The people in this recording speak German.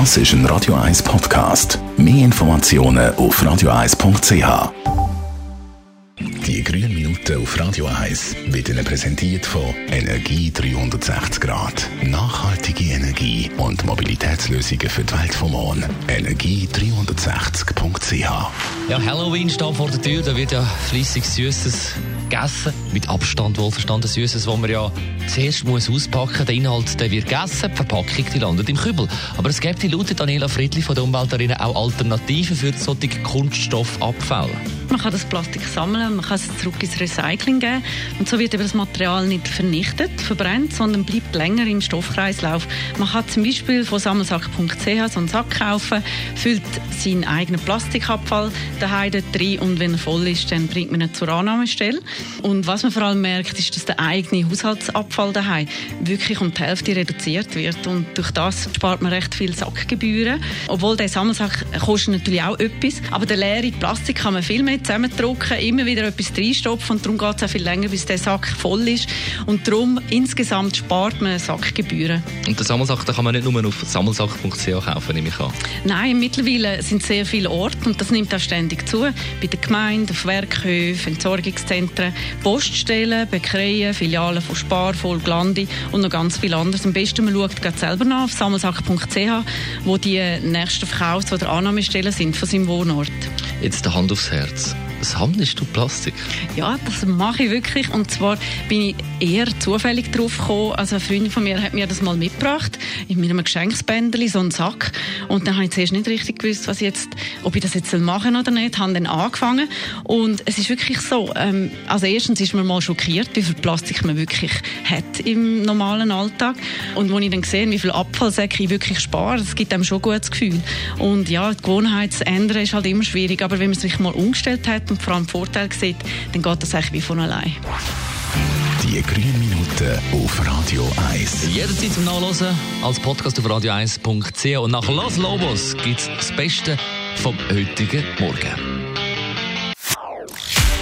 Das ist ein Radio 1 Podcast. Mehr Informationen auf radio1.ch. Die grünen Minuten auf Radio 1 werden präsentiert von Energie 360 Grad. Nachhaltige Energie und Mobilitätslösungen für die Welt vom Morgen. Energie360.ch Ja, Halloween steht vor der Tür, da wird ja fließig Süßes gegessen. Mit Abstand wohlverstanden Süßes, wo man ja zuerst muss auspacken Der Inhalt der wird gegessen, die Verpackung die landet im Kübel. Aber es gibt laut Daniela Friedli von der Umweltarena auch Alternativen für solche Kunststoffabfälle. Man kann das Plastik sammeln, man kann es zurück ins Recycling geben und so wird eben das Material nicht vernichtet, verbrennt, sondern bleibt länger im Stoffkreislauf. Man kann zum Beispiel von sammelsack.ch so einen Sack kaufen, füllt seinen eigenen Plastikabfall daheim dort rein und wenn er voll ist, dann bringt man ihn zur Annahmestelle. Und was man vor allem merkt, ist, dass der eigene Haushaltsabfall daheim wirklich um die Hälfte reduziert wird und durch das spart man recht viel Sackgebühren. Obwohl der Sammelsack kostet natürlich auch etwas, aber der leere Plastik kann man viel mehr zusammendrücken, immer wieder etwas reinstopfen und darum geht es auch viel länger, bis der Sack voll ist und darum insgesamt spart man Sackgebühren. Und den Sammelsack den kann man nicht nur auf sammelsack.ch kaufen, nehme ich an? Nein, mittlerweile sind sehr viele Orte und das nimmt auch ständig zu. Bei den Gemeinden, auf Werkhöfen, Entsorgungszentren, Poststellen, Bäckereien, Filialen von Spar, Volklandi und noch ganz viel anderes. Am besten man schaut gerade selber nach auf sammelsack.ch, wo die nächsten Verkaufs- oder Annahmestellen sind von seinem Wohnort. Jetzt der Hand aufs Herz. Sammelst du Plastik? Ja, das mache ich wirklich. Und zwar bin ich eher zufällig drauf gekommen. Also eine Freundin von mir hat mir das mal mitgebracht, in meinem Geschenksbändeli, so einen Sack. Und dann habe ich zuerst nicht richtig gewusst, was jetzt, ob ich das jetzt machen oder nicht. Habe dann angefangen. Und es ist wirklich so, ähm, also erstens ist man mal schockiert, wie viel Plastik man wirklich hat im normalen Alltag. Und als ich dann sehe, wie viel Abfallsäcke ich wirklich spare, das gibt einem schon ein gutes Gefühl. Und ja, die Gewohnheit zu ändern ist halt immer schwierig. Aber wenn man sich mal umgestellt hat und vor allem Vorteil sieht, dann geht das eigentlich wie von allein. Die grünen Minuten auf Radio 1. Jederzeit zum Nachlesen als Podcast auf radio1.ch. Und nach Los Lobos gibt es das Beste vom heutigen Morgen.